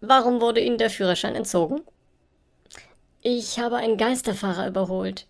Warum wurde Ihnen der Führerschein entzogen? Ich habe einen Geisterfahrer überholt.